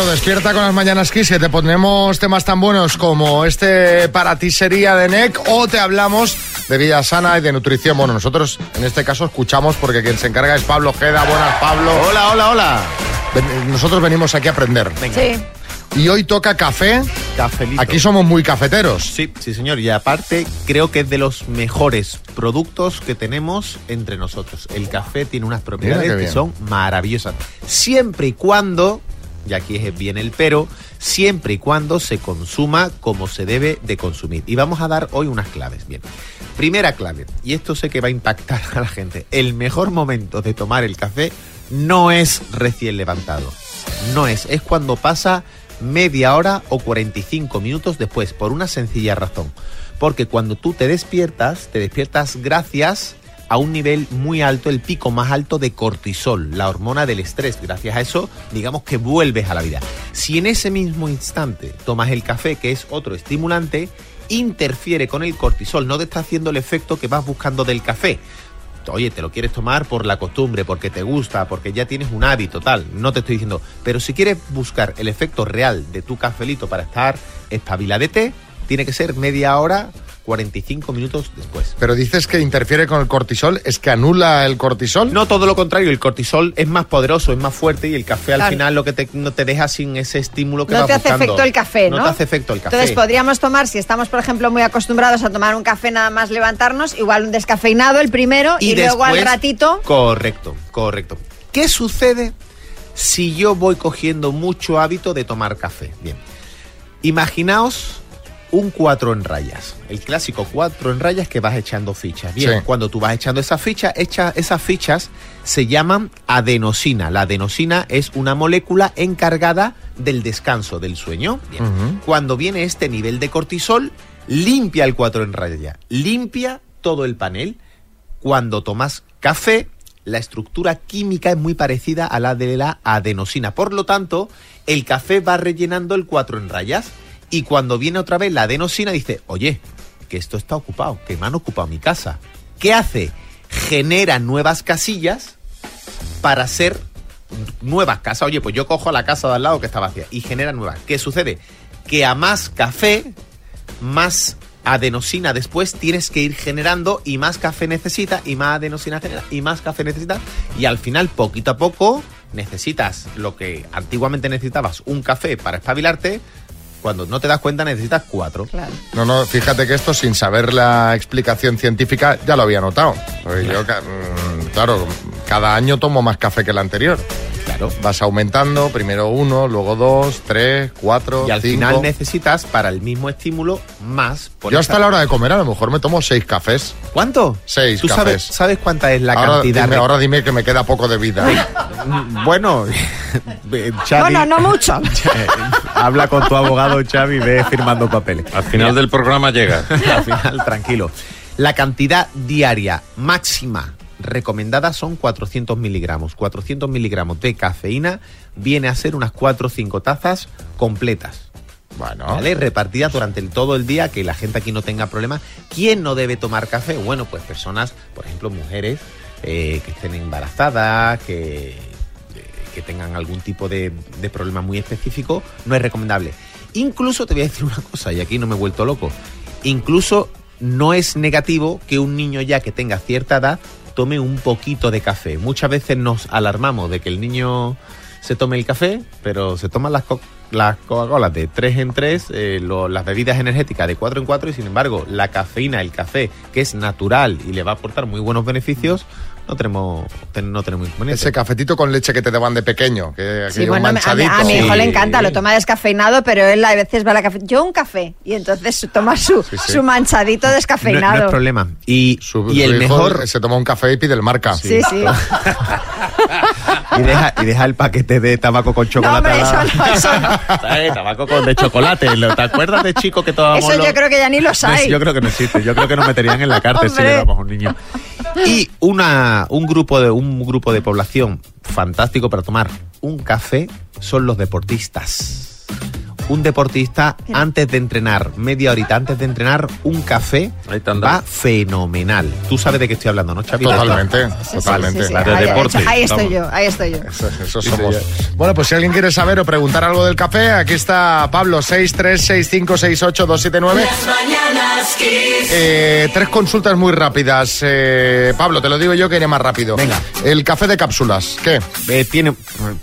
Claro, despierta con las mañanas Kiss, que te ponemos temas tan buenos como este para ti sería de NEC o te hablamos de vida sana y de nutrición. Bueno, nosotros en este caso escuchamos porque quien se encarga es Pablo Geda. Buenas, Pablo. Hola, hola, hola. Ven- Nosotros venimos aquí a aprender. Sí. Y hoy toca café. Cafelito. Aquí somos muy cafeteros. Sí, sí, señor. Y aparte, creo que es de los mejores productos que tenemos entre nosotros. El café tiene unas propiedades que son maravillosas. Siempre y cuando, y aquí bien el pero, siempre y cuando se consuma como se debe de consumir. Y vamos a dar hoy unas claves. Bien. Primera clave, y esto sé que va a impactar a la gente. El mejor momento de tomar el café no es recién levantado. No es, es cuando pasa media hora o 45 minutos después, por una sencilla razón. Porque cuando tú te despiertas, te despiertas gracias a un nivel muy alto, el pico más alto de cortisol, la hormona del estrés. Gracias a eso, digamos que vuelves a la vida. Si en ese mismo instante tomas el café, que es otro estimulante, interfiere con el cortisol, no te está haciendo el efecto que vas buscando del café. Oye, te lo quieres tomar por la costumbre, porque te gusta, porque ya tienes un hábito, tal. No te estoy diciendo. Pero si quieres buscar el efecto real de tu cafelito para estar espabiladete, tiene que ser media hora, 45 minutos después. Pero dices que interfiere con el cortisol, ¿es que anula el cortisol? No, todo lo contrario, el cortisol es más poderoso, es más fuerte y el café al final lo que te, no te deja sin ese estímulo que No vas te hace buscando. efecto el café, ¿no? No te hace efecto el café. Entonces podríamos tomar, si estamos, por ejemplo, muy acostumbrados a tomar un café nada más levantarnos, igual un descafeinado el primero y, luego al ratito. Correcto, correcto. ¿Qué sucede si yo voy cogiendo mucho hábito de tomar café? Bien. Imaginaos un cuatro en rayas. El clásico cuatro en rayas que vas echando fichas. Bien, Sí. cuando tú vas echando esas fichas, echa- esas fichas se llaman adenosina. La adenosina es una molécula encargada del descanso, del sueño. Bien. Cuando viene este nivel de cortisol, limpia el cuatro en raya, limpia todo el panel. Cuando tomas café, la estructura química es muy parecida a la de la adenosina. Por lo tanto, el café va rellenando el cuatro en rayas. Y cuando viene otra vez la adenosina, dice, oye, que esto está ocupado, que me han ocupado mi casa. ¿Qué hace? Genera nuevas casillas para hacer nuevas casas. Oye, pues yo cojo la casa de al lado que está vacía y genera nuevas. ¿Qué sucede? Que a más café, más adenosina después tienes que ir generando y más café necesita y más adenosina genera y más café necesita y al final poquito a poco necesitas lo que antiguamente necesitabas un café para espabilarte cuando no te das cuenta necesitas cuatro Claro. No, no, fíjate que esto sin saber la explicación científica ya lo había notado. Porque yo, mm, claro, cada año tomo más café que el anterior. claro Vas aumentando, primero uno, luego dos, tres, cuatro, y al cinco. final necesitas para el mismo estímulo más por Yo hasta la hora de comer a lo mejor me tomo seis cafés. ¿cuánto? Seis ¿Tú sabes, cafés. sabes cuánta es la ahora, cantidad dime, de- ahora dime que me queda poco de vida. Mm, Bueno, eh, Xavi, Bueno, no mucho. habla con tu abogado Xavi y ve firmando papeles. Al final del programa llega. Al final, tranquilo. La cantidad diaria máxima recomendada son 400 miligramos. 400 miligramos de cafeína viene a ser unas 4 o 5 tazas completas. Bueno, ¿Vale? Repartida durante el- todo el día, que la gente aquí no tenga problema. ¿Quién no debe tomar café? Bueno, pues personas, por ejemplo, mujeres eh, que estén embarazadas, que, que tengan algún tipo de, problema muy específico, no es recomendable. Incluso te voy a decir una cosa, y aquí no me he vuelto loco. Incluso no es negativo que un niño ya que tenga cierta edad tome un poquito de café. Muchas veces nos alarmamos de que el niño se tome el café, pero se toman las, co- las Coca-Colas de 3 en 3, las bebidas energéticas de 4 en 4 y sin embargo la cafeína, el café, que es natural y le va a aportar muy buenos beneficios, no tenemos, ten- no tenemos inconveniente. ese cafetito con leche que te daban de pequeño, que Sí, bueno, a, mi- manchadito. a mi hijo Sí. le encanta, lo toma descafeinado, pero él a veces va a la café. Yo un café y entonces toma su, Sí, sí. su manchadito no, no descafeinado. es problema. Y, Su- y su el mejor... se toma un café y pide el marca. Sí, sí. Y deja, y deja el paquete de tabaco con No, chocolate. hombre, la- eso no, eso no. ¿Sabes? Tabaco con de chocolate. ¿Lo- ¿Te acuerdas de chico que tomábamos Eso yo los- creo que ya ni los No, hay. Yo creo que no existe. Yo creo que nos meterían en la cárcel si Hombre. le damos a un niño. Y una, un, grupo de, un grupo de población fantástico para tomar un café son los deportistas. Un deportista antes de entrenar, media horita antes de entrenar, un café va fenomenal. Tú sabes de qué estoy hablando, ¿no, Xavi? Totalmente, Sí, sí, totalmente. sí, sí. La de Ahí- ahí- deporte, Ahí estoy vamos. yo, ahí estoy yo. Eso, eso somos. Bueno, pues si alguien quiere saber o preguntar algo del café, aquí está Pablo, 636568279. Eh, tres consultas muy rápidas. Eh, Pablo, te lo digo yo que iré más rápido. Venga. El café de cápsulas, ¿qué? Eh, tiene,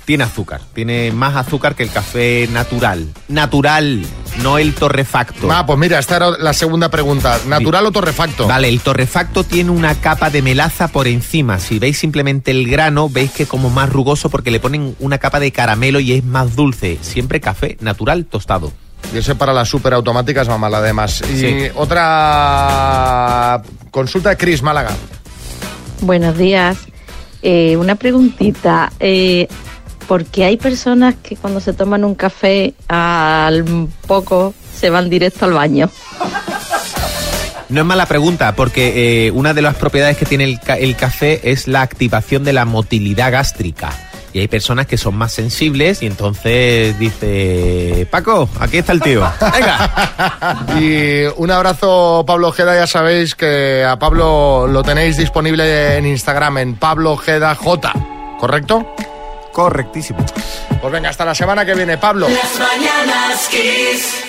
tiene azúcar, tiene más azúcar que el café natural. Natural, no el torrefacto. Ah, pues mira, esta era la segunda pregunta. ¿Natural o torrefacto? Vale, el torrefacto tiene una capa de melaza por encima. Si veis simplemente el grano, veis que es como más rugoso porque le ponen una capa de caramelo y es más dulce. Siempre café natural tostado. Y ese para las superautomáticas va mal además. Y Sí. otra consulta de Cris Málaga. Buenos días. Eh, una preguntita. Eh, ¿Por qué hay personas que cuando se toman un café al poco se van directo al baño? No es mala pregunta, porque eh, una de las propiedades que tiene el, ca- el café es la activación de la motilidad gástrica. Y hay personas que son más sensibles y entonces dice, Paco, aquí está el tío. Venga. Y un abrazo, Pablo Ojeda. Ya sabéis que a Pablo lo tenéis disponible en Instagram, en Pablo Ojeda J. ¿Correcto? Correctísimo. Pues venga, hasta la semana que viene, Pablo. Las mañanas Kiss.